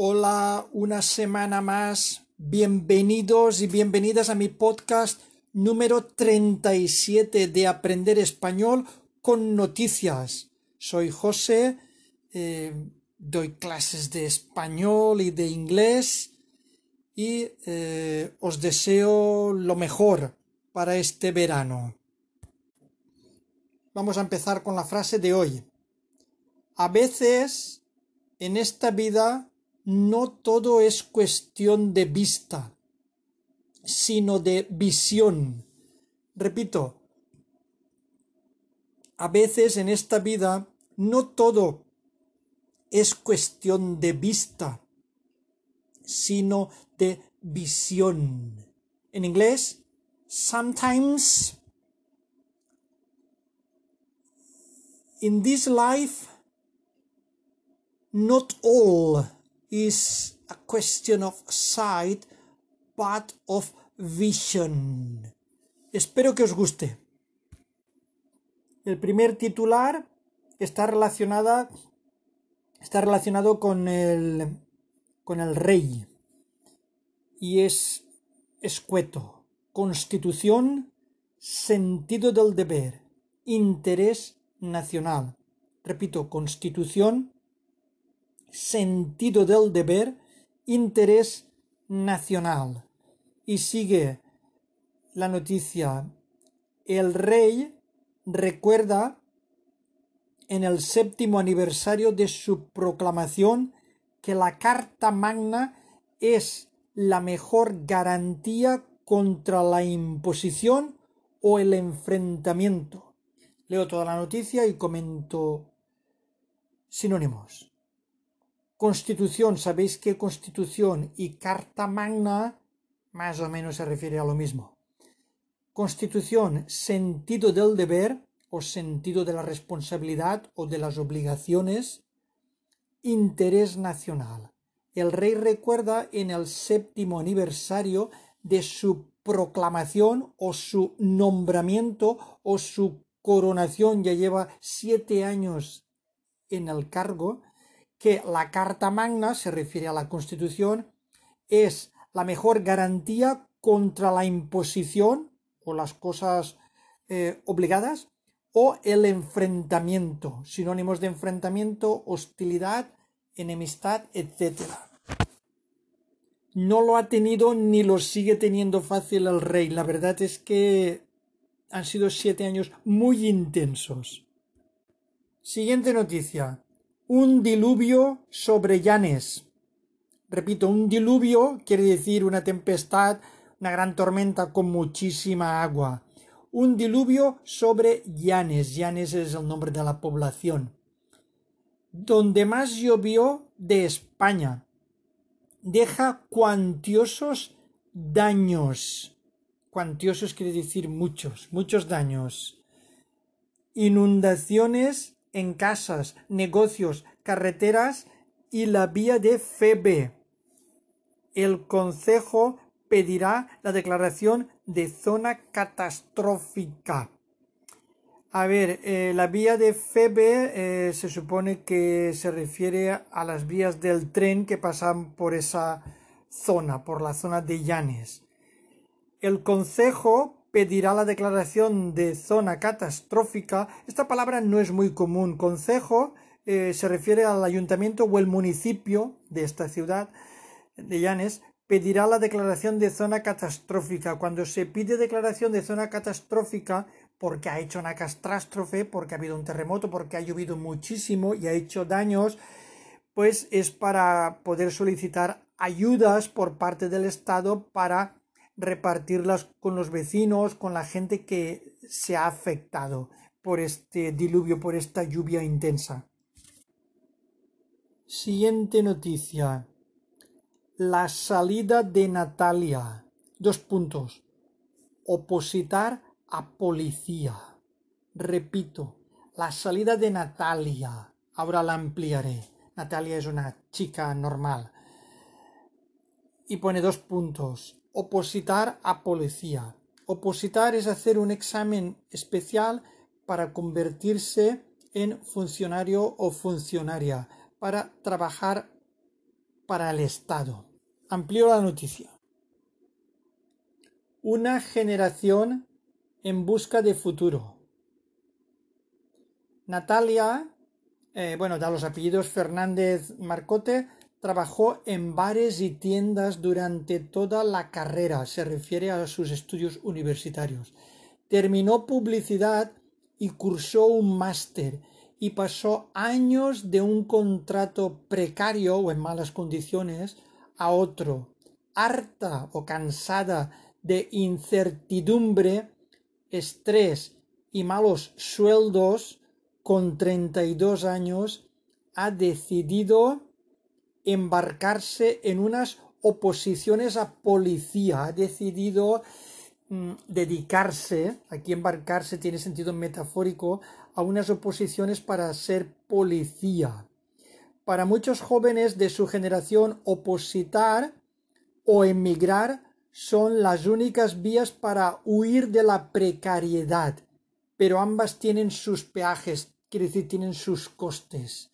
Hola, una semana más. Bienvenidos y bienvenidas a mi podcast número 37 de Aprender Español con Noticias. Soy José, eh, doy clases de español y de inglés y eh, os deseo lo mejor para este verano. Vamos a empezar con la frase de hoy. A veces en esta vida no todo es cuestión de vista, sino de visión. Repito, a veces en esta vida no todo es cuestión de vista, sino de visión. En inglés, sometimes in this life, not all is a question of sight, but of vision. Espero que os guste. El primer titular está relacionada está relacionado con el con el rey y es escueto, constitución, sentido del deber, interés nacional. Repito, constitución, sentido del deber, interés nacional. Y sigue la noticia. El rey recuerda en el séptimo aniversario de su proclamación que la Carta Magna es la mejor garantía contra la imposición o el enfrentamiento. Leo toda la noticia y comento sinónimos. Constitución, sabéis que Constitución y Carta Magna más o menos se refiere a lo mismo. Constitución, sentido del deber o sentido de la responsabilidad o de las obligaciones. Interés nacional. El rey recuerda en el séptimo aniversario de su proclamación o su nombramiento o su coronación, ya lleva siete años en el cargo, que la Carta Magna, se refiere a la Constitución, es la mejor garantía contra la imposición o las cosas eh, obligadas o el enfrentamiento, sinónimos de enfrentamiento, hostilidad, enemistad, etc. No lo ha tenido ni lo sigue teniendo fácil el rey. La verdad es que han sido siete años muy intensos. Siguiente noticia un diluvio sobre Llanes. Repito, un diluvio quiere decir una tempestad, una gran tormenta con muchísima agua. Un diluvio sobre Llanes. Llanes es el nombre de la población. Donde más llovió de España. Deja cuantiosos daños. Cuantiosos quiere decir muchos, muchos daños. Inundaciones en casas, negocios, carreteras y la vía de Febe. El Consejo pedirá la declaración de zona catastrófica. A ver, eh, la vía de Febe eh, se supone que se refiere a las vías del tren que pasan por esa zona, por la zona de Llanes. El Consejo pedirá la declaración de zona catastrófica. Esta palabra no es muy común. Concejo eh, se refiere al ayuntamiento o el municipio de esta ciudad de Llanes pedirá la declaración de zona catastrófica. Cuando se pide declaración de zona catastrófica porque ha hecho una catástrofe, porque ha habido un terremoto, porque ha llovido muchísimo y ha hecho daños, pues es para poder solicitar ayudas por parte del Estado para repartirlas con los vecinos, con la gente que se ha afectado por este diluvio, por esta lluvia intensa. Siguiente noticia. La salida de Natalia. Dos puntos. Opositar a policía. Repito, la salida de Natalia. Ahora la ampliaré. Natalia es una chica normal. Y pone dos puntos opositar a policía. Opositar es hacer un examen especial para convertirse en funcionario o funcionaria, para trabajar para el Estado. Amplío la noticia. Una generación en busca de futuro. Natalia, eh, bueno, da los apellidos Fernández Marcote, trabajó en bares y tiendas durante toda la carrera, se refiere a sus estudios universitarios. Terminó publicidad y cursó un máster y pasó años de un contrato precario o en malas condiciones a otro. Harta o cansada de incertidumbre, estrés y malos sueldos, con treinta y dos años, ha decidido embarcarse en unas oposiciones a policía, ha decidido mm, dedicarse, aquí embarcarse tiene sentido metafórico, a unas oposiciones para ser policía. Para muchos jóvenes de su generación, opositar o emigrar son las únicas vías para huir de la precariedad, pero ambas tienen sus peajes, quiere decir, tienen sus costes.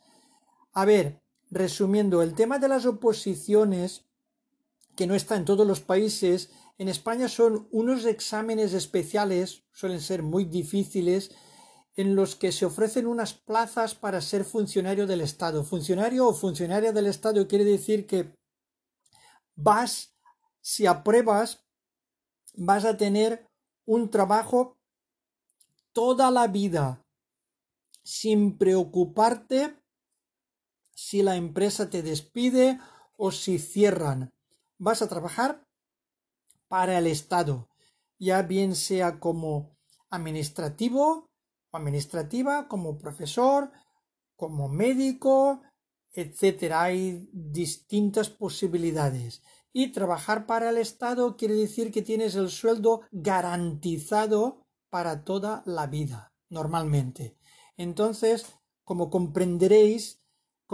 A ver, resumiendo, el tema de las oposiciones, que no está en todos los países, en España son unos exámenes especiales, suelen ser muy difíciles, en los que se ofrecen unas plazas para ser funcionario del Estado. Funcionario o funcionaria del Estado quiere decir que vas, si apruebas, vas a tener un trabajo toda la vida sin preocuparte si la empresa te despide o si cierran. Vas a trabajar para el Estado, ya bien sea como administrativo, administrativa, como profesor, como médico, etcétera. Hay distintas posibilidades. Y trabajar para el Estado quiere decir que tienes el sueldo garantizado para toda la vida, normalmente. Entonces, como comprenderéis,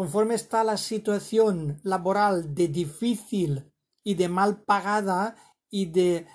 conforme está la situación laboral de difícil y de mal pagada y de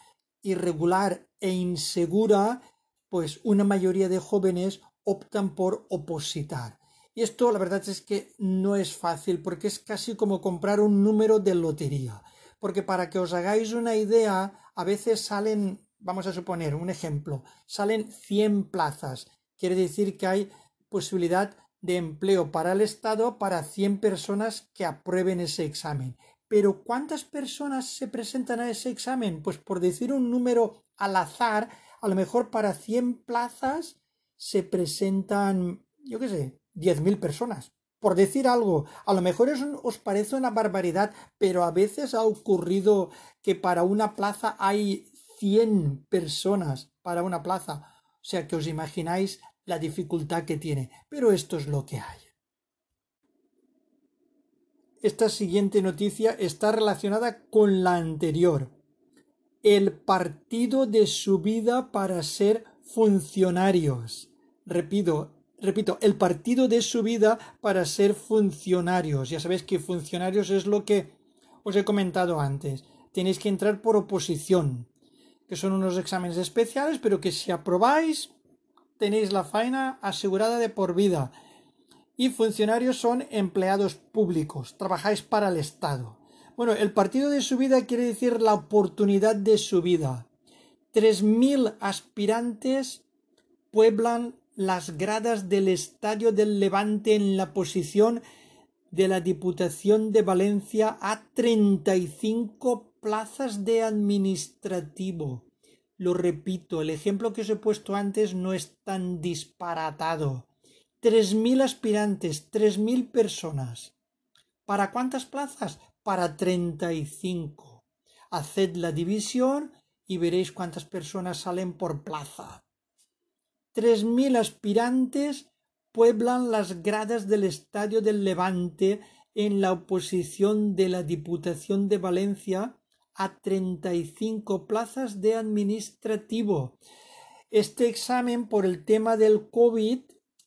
irregular e insegura, pues una mayoría de jóvenes optan por opositar. Y esto la verdad es que no es fácil porque es casi como comprar un número de lotería. Porque para que os hagáis una idea, a veces salen, vamos a suponer un ejemplo, salen 100 plazas. Quiere decir que hay posibilidad de empleo para el Estado para 100 personas que aprueben ese examen. Pero ¿cuántas personas se presentan a ese examen? Pues por decir un número al azar, a lo mejor para 100 plazas se presentan, yo qué sé, 10.000 personas. Por decir algo, a lo mejor os parece una barbaridad, pero a veces ha ocurrido que para una plaza hay 100 personas para una plaza. O sea que os imagináis la dificultad que tiene. Pero esto es lo que hay. Esta siguiente noticia está relacionada con la anterior el partido de su vida para ser funcionarios. Repito, repito, el partido de su vida para ser funcionarios. Ya sabéis que funcionarios es lo que os he comentado antes. Tenéis que entrar por oposición, que son unos exámenes especiales, pero que si aprobáis, tenéis la faena asegurada de por vida. Y funcionarios son empleados públicos, trabajáis para el Estado. Bueno, el partido de su vida quiere decir la oportunidad de su vida. Tres mil aspirantes pueblan las gradas del Estadio del Levante en la posición de la Diputación de Valencia a treinta y cinco plazas de administrativo. Lo repito, el ejemplo que os he puesto antes no es tan disparatado. Tres mil aspirantes, tres mil personas. ¿Para cuántas plazas? para 35. Haced la división y veréis cuántas personas salen por plaza. Tres mil aspirantes pueblan las gradas del Estadio del Levante en la oposición de la Diputación de Valencia a 35 plazas de administrativo. Este examen por el tema del COVID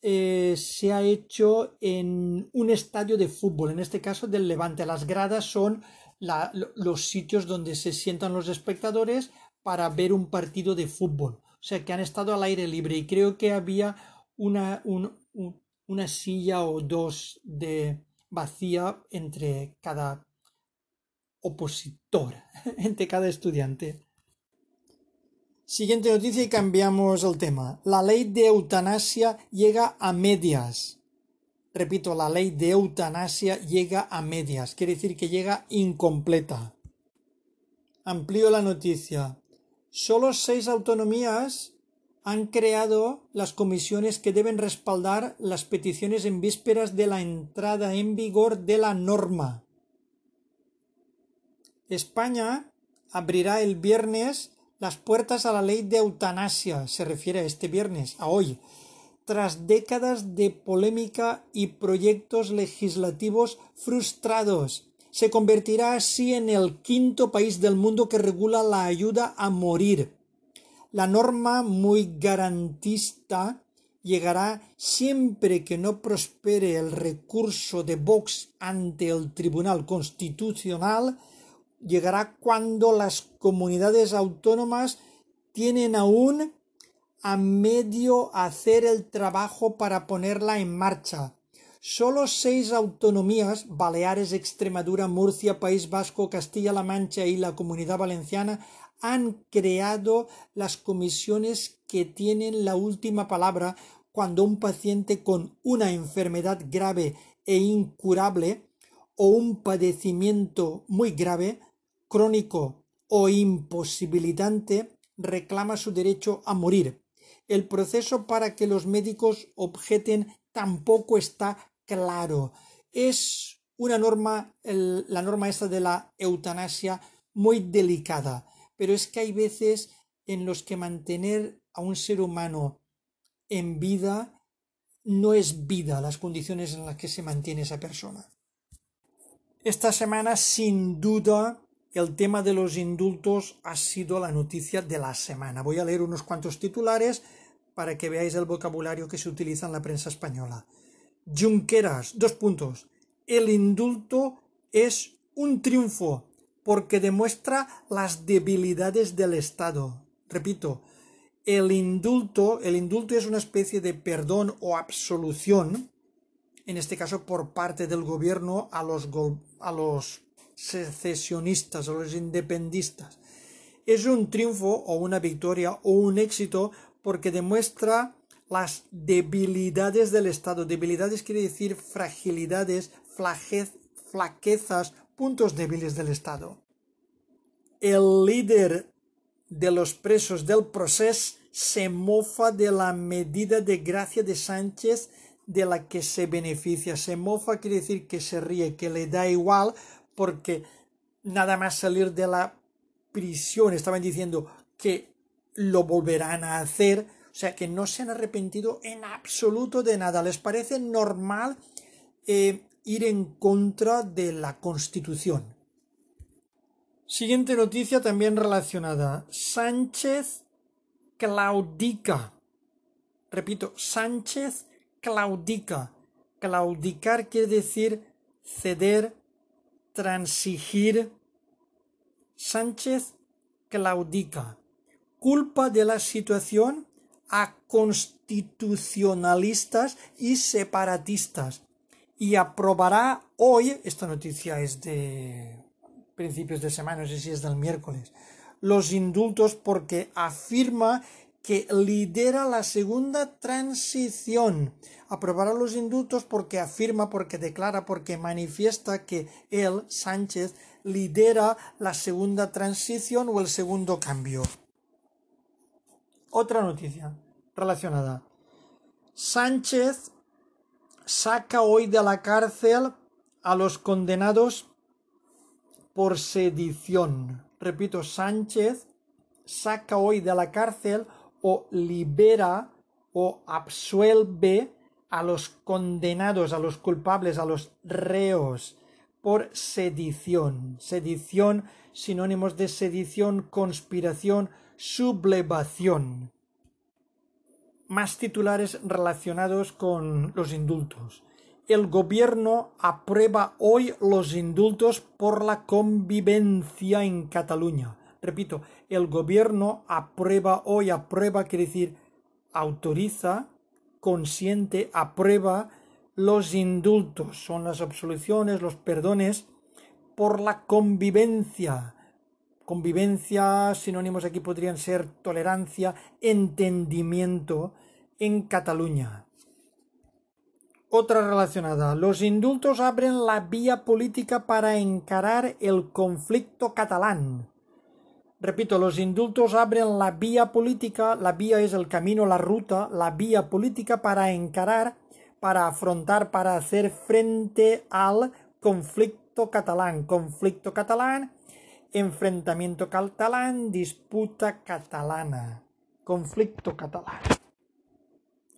eh, se ha hecho en un estadio de fútbol, en este caso del Levante. Las gradas son los sitios donde se sientan los espectadores para ver un partido de fútbol. O sea que han estado al aire libre y creo que había una, una silla o dos de vacía entre cada opositor entre cada estudiante. Siguiente noticia y cambiamos el tema. La ley de eutanasia llega a medias. Repito, la ley de eutanasia llega a medias, quiere decir que llega incompleta. Amplío la noticia. Solo seis autonomías han creado las comisiones que deben respaldar las peticiones en vísperas de la entrada en vigor de la norma. España abrirá el viernes las puertas a la ley de eutanasia, se refiere a este viernes, a hoy, tras décadas de polémica y proyectos legislativos frustrados. Se convertirá así en el quinto país del mundo que regula la ayuda a morir. La norma muy garantista llegará siempre que no prospere el recurso de Vox ante el Tribunal Constitucional llegará cuando las comunidades autónomas tienen aún a medio hacer el trabajo para ponerla en marcha. Solo seis autonomías, Baleares, Extremadura, Murcia, País Vasco, Castilla-La Mancha y la Comunidad Valenciana, han creado las comisiones que tienen la última palabra cuando un paciente con una enfermedad grave e incurable o un padecimiento muy grave crónico o imposibilitante reclama su derecho a morir. El proceso para que los médicos objeten tampoco está claro. Es una norma, la norma esta de la eutanasia, muy delicada, pero es que hay veces en los que mantener a un ser humano en vida no es vida las condiciones en las que se mantiene esa persona. Esta semana, sin duda, el tema de los indultos ha sido la noticia de la semana. Voy a leer unos cuantos titulares para que veáis el vocabulario que se utiliza en la prensa española. Junqueras, dos puntos. El indulto es un triunfo porque demuestra las debilidades del Estado. Repito, el indulto, el indulto es una especie de perdón o absolución, en este caso por parte del gobierno a los, a los secesionistas o los independistas. Es un triunfo o una victoria o un éxito porque demuestra las debilidades del Estado. Debilidades quiere decir fragilidades, flaquezas, puntos débiles del Estado. El líder de los presos del proceso se mofa de la medida de gracia de Sánchez de la que se beneficia. Se mofa quiere decir que se ríe, que le da igual porque nada más salir de la prisión estaban diciendo que lo volverán a hacer, o sea que no se han arrepentido en absoluto de nada, les parece normal eh, ir en contra de la Constitución. Siguiente noticia también relacionada. Sánchez claudica. Repito, Sánchez claudica. Claudicar quiere decir ceder, transigir. Sánchez claudica. Culpa de la situación a constitucionalistas y separatistas y aprobará hoy, esta noticia es de principios de semana, no sé si es del miércoles, los indultos porque afirma que lidera la segunda transición. Aprobará los indultos porque afirma, porque declara, porque manifiesta que él, Sánchez, lidera la segunda transición o el segundo cambio. Otra noticia relacionada. Sánchez saca hoy de la cárcel a los condenados por sedición. Repito, Sánchez saca hoy de la cárcel o libera o absuelve a los condenados, a los culpables, a los reos por sedición. Sedición, sinónimos de sedición, conspiración, sublevación. Más titulares relacionados con los indultos. El gobierno aprueba hoy los indultos por la convivencia en Cataluña. Repito, el gobierno aprueba hoy, aprueba quiere decir autoriza, consiente, aprueba los indultos, son las absoluciones, los perdones por la convivencia. Convivencia, sinónimos aquí podrían ser tolerancia, entendimiento en Cataluña. Otra relacionada. Los indultos abren la vía política para encarar el conflicto catalán. Repito, los indultos abren la vía política, la vía es el camino, la ruta, la vía política para encarar, para afrontar, para hacer frente al conflicto catalán. Conflicto catalán, enfrentamiento catalán, disputa catalana. Conflicto catalán.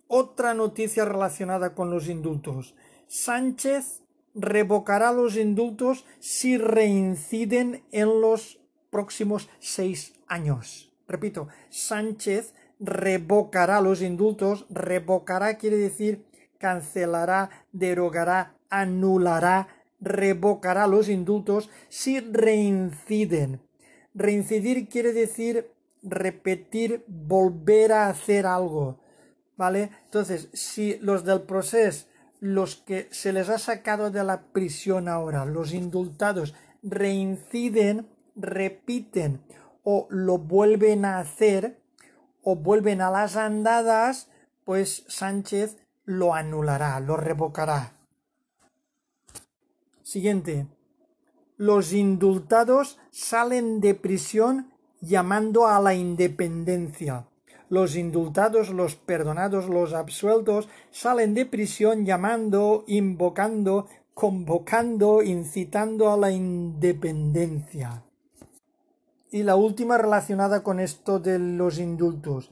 Otra noticia relacionada con los indultos. Sánchez revocará los indultos si reinciden en los próximos seis años. Repito, Sánchez revocará los indultos. Revocará quiere decir cancelará, derogará, anulará, revocará los indultos si reinciden. Reincidir quiere decir repetir, volver a hacer algo. ¿Vale? Entonces, si los del proceso, los que se les ha sacado de la prisión ahora, los indultados, reinciden, repiten o lo vuelven a hacer o vuelven a las andadas, pues Sánchez lo anulará, lo revocará. Siguiente. Los indultados salen de prisión llamando a la independencia. Los indultados, los perdonados, los absueltos salen de prisión llamando, invocando, convocando, incitando a la independencia. Y la última relacionada con esto de los indultos.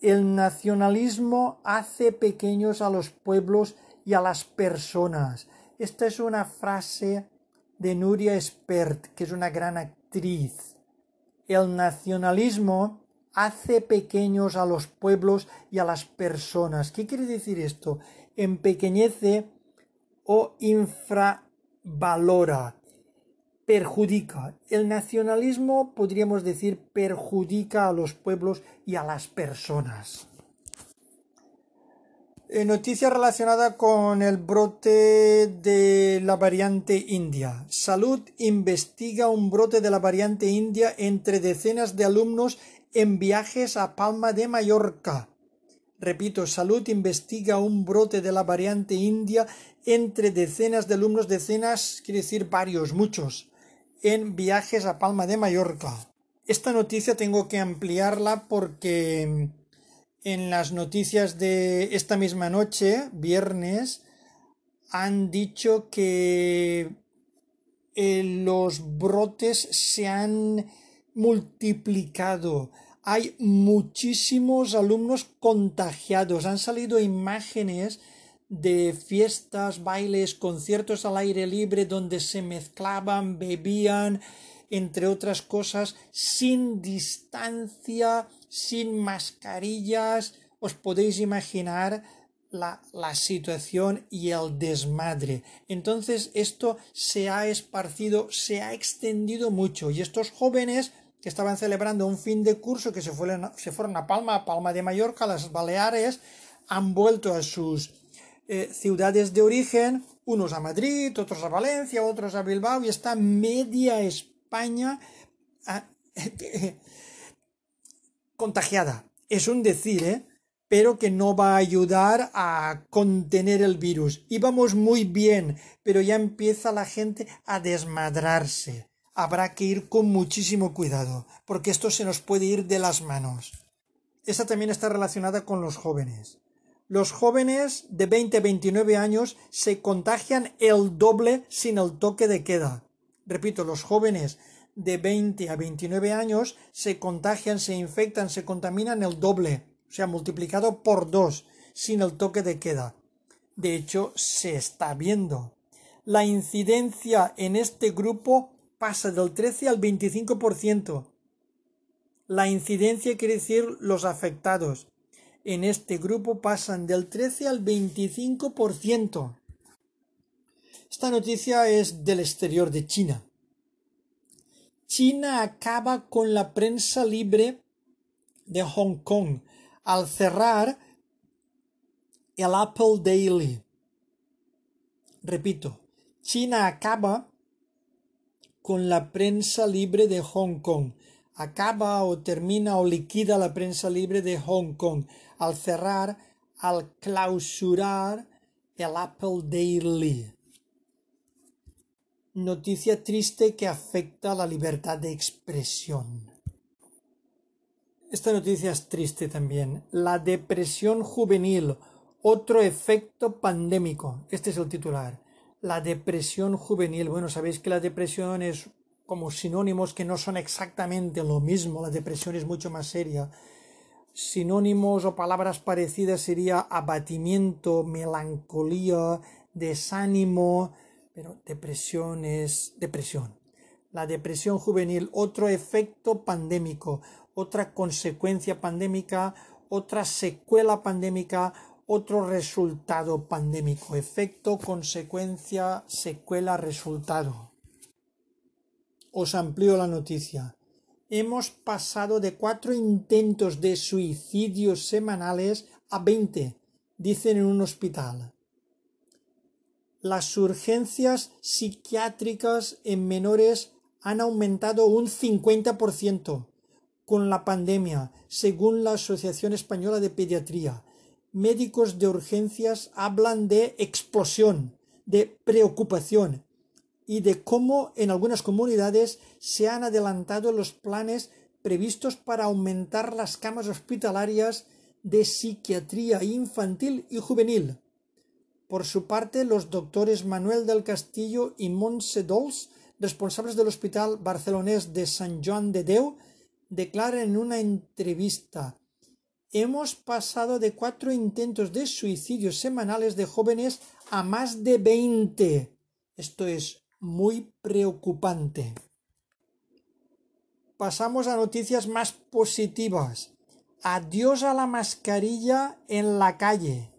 El nacionalismo hace pequeños a los pueblos y a las personas. Esta es una frase de Nuria Espert, que es una gran actriz. El nacionalismo hace pequeños a los pueblos y a las personas. ¿Qué quiere decir esto? Empequeñece o infravalora perjudica. El nacionalismo, podríamos decir, perjudica a los pueblos y a las personas. Eh, noticia relacionada con el brote de la variante india. Salud investiga un brote de la variante india entre decenas de alumnos en viajes a Palma de Mallorca. Repito, Salud investiga un brote de la variante india entre decenas de alumnos, decenas quiere decir varios, muchos, en viajes a Palma de Mallorca. Esta noticia tengo que ampliarla porque en las noticias de esta misma noche, viernes, han dicho que eh, los brotes se han multiplicado. Hay muchísimos alumnos contagiados. Han salido imágenes de fiestas, bailes, conciertos al aire libre donde se mezclaban, bebían, entre otras cosas, sin distancia, sin mascarillas. Os podéis imaginar la, la, situación y el desmadre. Entonces esto se ha esparcido, se ha extendido mucho y estos jóvenes que estaban celebrando un fin de curso que se fueron, se fueron a Palma, a Palma de Mallorca, a las Baleares, han vuelto a sus eh, ciudades de origen, unos a Madrid, otros a Valencia, otros a Bilbao, y está media España ah, contagiada. Es un decir, ¿eh? pero que no va a ayudar a contener el virus. Íbamos muy bien, pero ya empieza la gente a desmadrarse. Habrá que ir con muchísimo cuidado, porque esto se nos puede ir de las manos. Esa también está relacionada con los jóvenes los jóvenes de 20 a 29 años se contagian el doble sin el toque de queda. Repito, los jóvenes de 20 a 29 años se contagian, se infectan, se contaminan el doble, o sea, multiplicado por dos, sin el toque de queda. De hecho, se está viendo. La incidencia en este grupo pasa del 13 al 25%. La incidencia quiere decir los afectados en este grupo pasan del 13 al 25%. Esta noticia es del exterior de China. China acaba con la prensa libre de Hong Kong al cerrar el Apple Daily. Repito, China acaba con la prensa libre de Hong Kong. Acaba o termina o liquida la prensa libre de Hong Kong al cerrar, al clausurar el Apple Daily. Noticia triste que afecta a la libertad de expresión. Esta noticia es triste también. La depresión juvenil, otro efecto pandémico. Este es el titular. La depresión juvenil. Bueno, sabéis que la depresión es como sinónimos que no son exactamente lo mismo. La depresión es mucho más seria. Sinónimos o palabras parecidas sería abatimiento, melancolía, desánimo, pero depresión es depresión. La depresión juvenil, otro efecto pandémico, otra consecuencia pandémica, otra secuela pandémica, otro resultado pandémico, efecto, consecuencia, secuela, resultado. Os amplío la noticia. Hemos pasado de cuatro intentos de suicidio semanales a veinte, dicen en un hospital. Las urgencias psiquiátricas en menores han aumentado un 50% con la pandemia, según la Asociación Española de Pediatría médicos de urgencias hablan de explosión, de preocupación y de cómo en algunas comunidades se han adelantado los planes previstos para aumentar las camas hospitalarias de psiquiatría infantil y juvenil. Por su parte, los doctores Manuel del Castillo y Montse Dols, responsables del Hospital Barcelonés de San Joan de Deu, declaran en una entrevista hemos pasado de cuatro intentos de suicidio semanales de jóvenes a más de veinte. Esto es muy preocupante. Pasamos a noticias más positivas. Adiós a la mascarilla en la calle.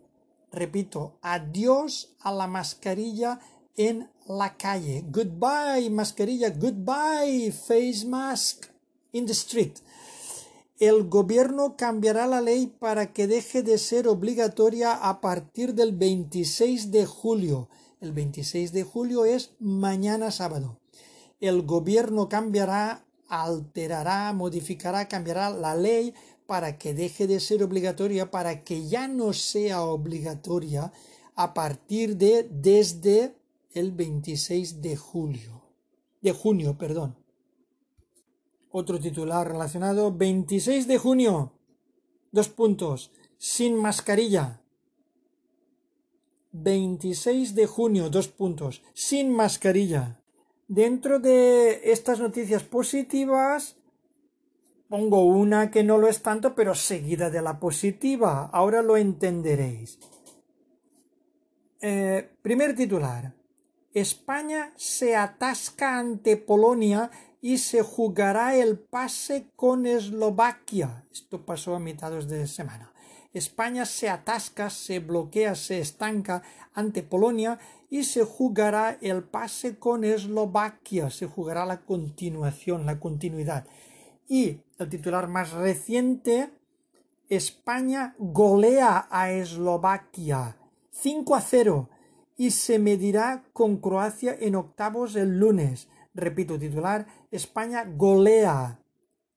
Repito, adiós a la mascarilla en la calle. Goodbye, mascarilla. Goodbye, face mask in the street el gobierno cambiará la ley para que deje de ser obligatoria a partir del 26 de julio. El 26 de julio es mañana sábado. El gobierno cambiará, alterará, modificará, cambiará la ley para que deje de ser obligatoria, para que ya no sea obligatoria a partir de desde el 26 de julio. De junio, perdón. Otro titular relacionado, 26 de junio, dos puntos, sin mascarilla. 26 de junio, dos puntos, sin mascarilla. Dentro de estas noticias positivas, pongo una que no lo es tanto, pero seguida de la positiva. Ahora lo entenderéis. Eh, primer titular. España se atasca ante Polonia y se jugará el pase con Eslovaquia. Esto pasó a mitades de semana. España se atasca, se bloquea, se estanca ante Polonia y se jugará el pase con Eslovaquia. Se jugará la continuación, la continuidad. Y el titular más reciente, España golea a Eslovaquia 5 a 0 y se medirá con Croacia en octavos el lunes. Repito, titular, España golea.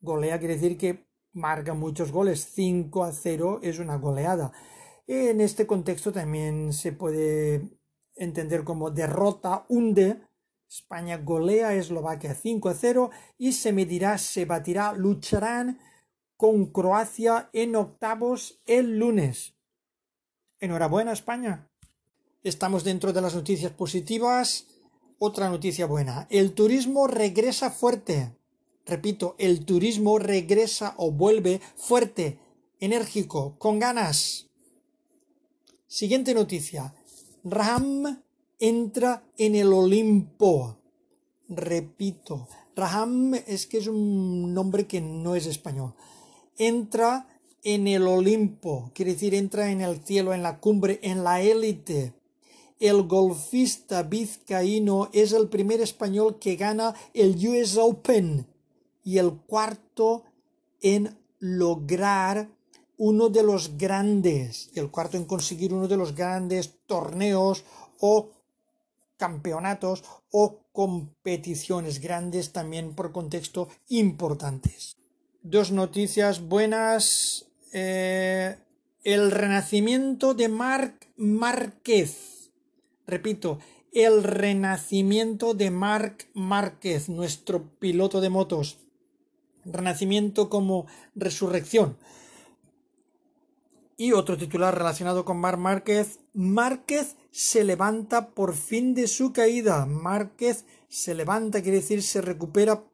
Golea quiere decir que marca muchos goles. 5 a 0 es una goleada. En este contexto también se puede entender como derrota, hunde. España golea Eslovaquia 5 a 0 y se medirá, se batirá, lucharán con Croacia en octavos el lunes. Enhorabuena España. Estamos dentro de las noticias positivas otra noticia buena. El turismo regresa fuerte. Repito, el turismo regresa o vuelve fuerte, enérgico, con ganas. Siguiente noticia. Ram entra en el Olimpo. Repito, Ram es que es un nombre que no es español. Entra en el Olimpo, quiere decir entra en el cielo, en la cumbre, en la élite el golfista vizcaíno es el primer español que gana el US Open y el cuarto en lograr uno de los grandes, el cuarto en conseguir uno de los grandes torneos o campeonatos o competiciones grandes también por contexto importantes. Dos noticias buenas. Eh, el renacimiento de Marc Márquez. Repito, el renacimiento de Marc Márquez, nuestro piloto de motos. Renacimiento como resurrección. Y otro titular relacionado con Marc Márquez. Márquez se levanta por fin de su caída. Márquez se levanta, quiere decir se recupera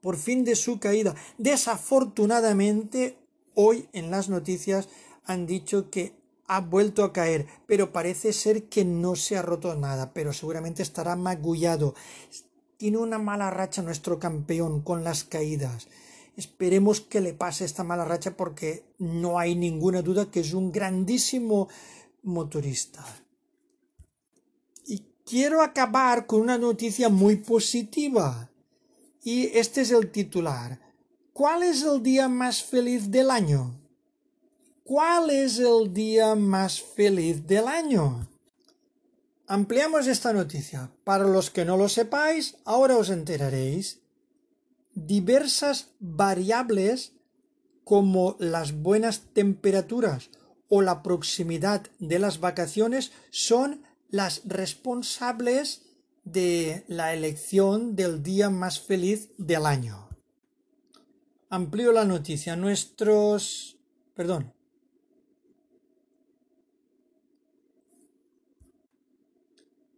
por fin de su caída. Desafortunadamente, hoy en las noticias han dicho que ha vuelto a caer, pero parece ser que no se ha roto nada, pero seguramente estará magullado. Tiene una mala racha nuestro campeón con las caídas. Esperemos que le pase esta mala racha porque no hay ninguna duda que es un grandísimo motorista. Y quiero acabar con una noticia muy positiva. Y este es el titular. ¿Cuál es el día más feliz del año? ¿Cuál es el día más feliz del año? Ampliamos esta noticia. Para los que no lo sepáis, ahora os enteraréis. Diversas variables como las buenas temperaturas o la proximidad de las vacaciones son las responsables de la elección del día más feliz del año. Amplío la noticia. Nuestros. Perdón.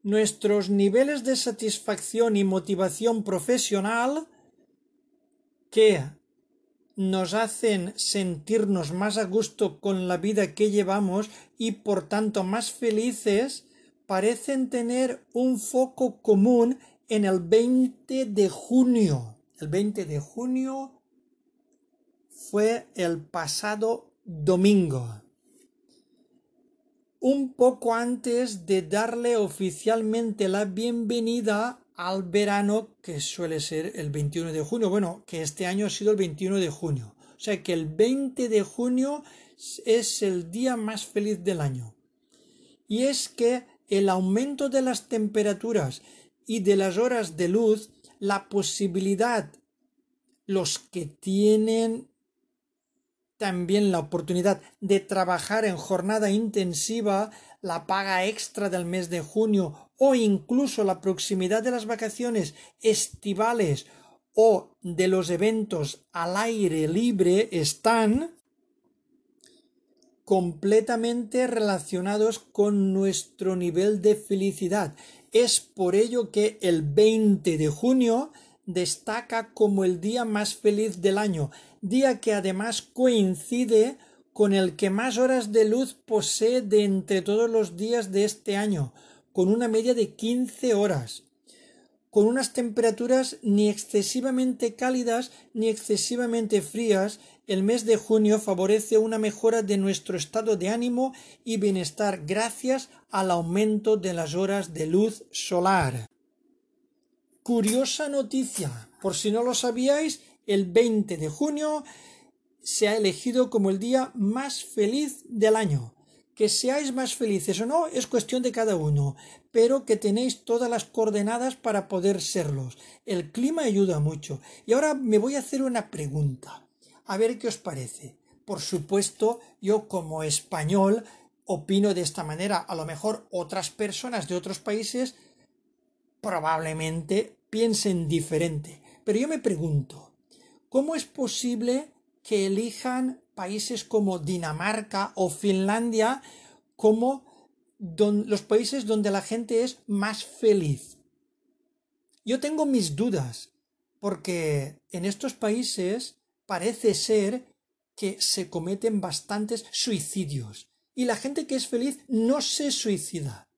Nuestros niveles de satisfacción y motivación profesional que nos hacen sentirnos más a gusto con la vida que llevamos y por tanto más felices parecen tener un foco común en el 20 de junio. El 20 de junio fue el pasado domingo. Un poco antes de darle oficialmente la bienvenida al verano que suele ser el 21 de junio. Bueno, que este año ha sido el 21 de junio. O sea que el 20 de junio es el día más feliz del año. Y es que el aumento de las temperaturas y de las horas de luz, la posibilidad, los que tienen también la oportunidad de trabajar en jornada intensiva, la paga extra del mes de junio o incluso la proximidad de las vacaciones estivales o de los eventos al aire libre están completamente relacionados con nuestro nivel de felicidad. Es por ello que el 20 de junio destaca como el día más feliz del año, día que además coincide con el que más horas de luz posee de entre todos los días de este año, con una media de 15 horas, con unas temperaturas ni excesivamente cálidas ni excesivamente frías, el mes de junio favorece una mejora de nuestro estado de ánimo y bienestar gracias al aumento de las horas de luz solar. Curiosa noticia, por si no lo sabíais, el 20 de junio se ha elegido como el día más feliz del año. Que seáis más felices o no es cuestión de cada uno, pero que tenéis todas las coordenadas para poder serlos. El clima ayuda mucho. Y ahora me voy a hacer una pregunta. A ver qué os parece. Por supuesto, yo como español opino de esta manera. A lo mejor otras personas de otros países probablemente piensen diferente. Pero yo me pregunto, ¿cómo es posible que elijan países como Dinamarca o Finlandia como los países donde la gente es más feliz. Yo tengo mis dudas, porque en estos países parece ser que se cometen bastantes suicidios y la gente que es feliz no se suicida.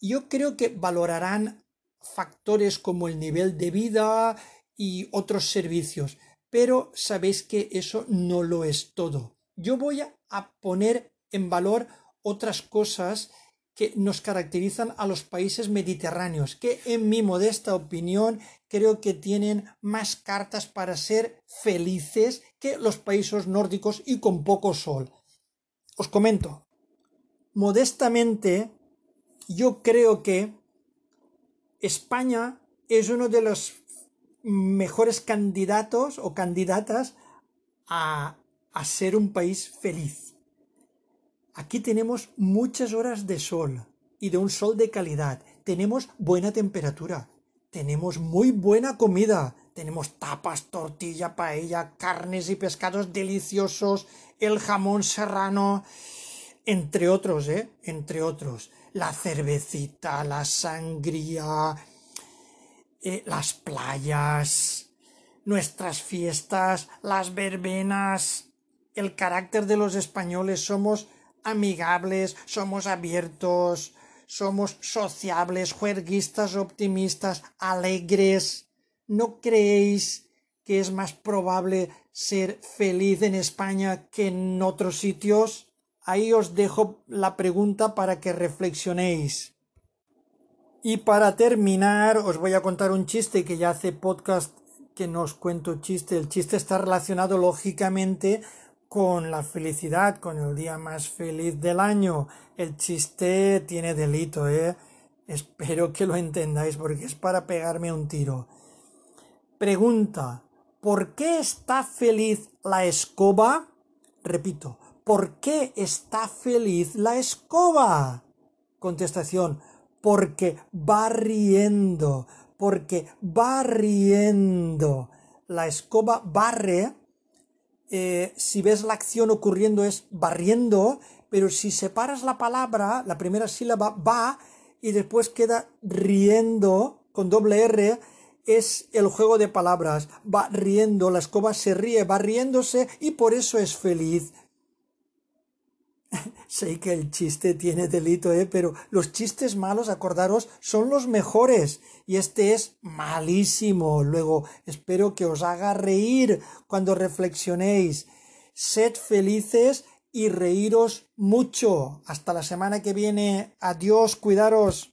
Yo creo que valorarán factores como el nivel de vida y otros servicios, pero sabéis que eso no lo es todo. Yo voy a poner en valor otras cosas que nos caracterizan a los países mediterráneos, que en mi modesta opinión creo que tienen más cartas para ser felices que los países nórdicos y con poco sol. Os comento, modestamente yo creo que España es uno de los mejores candidatos o candidatas a, a ser un país feliz. Aquí tenemos muchas horas de sol y de un sol de calidad. Tenemos buena temperatura. Tenemos muy buena comida. Tenemos tapas, tortilla, paella, carnes y pescados deliciosos, el jamón serrano, entre otros, ¿eh? Entre otros. La cervecita, la sangría, eh, las playas, nuestras fiestas, las verbenas, el carácter de los españoles. Somos amigables, somos abiertos, somos sociables, juerguistas, optimistas, alegres. ¿No creéis que es más probable ser feliz en España que en otros sitios? Ahí os dejo la pregunta para que reflexionéis. Y para terminar, os voy a contar un chiste que ya hace podcast que no os cuento chiste. El chiste está relacionado lógicamente con la felicidad, con el día más feliz del año. El chiste tiene delito, ¿eh? Espero que lo entendáis porque es para pegarme un tiro. Pregunta, ¿por qué está feliz la escoba? Repito, ¿por qué está feliz la escoba? Contestación, porque va riendo, porque va riendo. La escoba barre eh, si ves la acción ocurriendo es barriendo, pero si separas la palabra, la primera sílaba va y después queda riendo con doble R, es el juego de palabras. Va riendo, la escoba se ríe, va riéndose y por eso es feliz. Sé que el chiste tiene delito, ¿eh? pero los chistes malos, acordaros, son los mejores. Y este es malísimo. Luego, espero que os haga reír cuando reflexionéis. Sed felices y reíros mucho. Hasta la semana que viene. Adiós, cuidaros.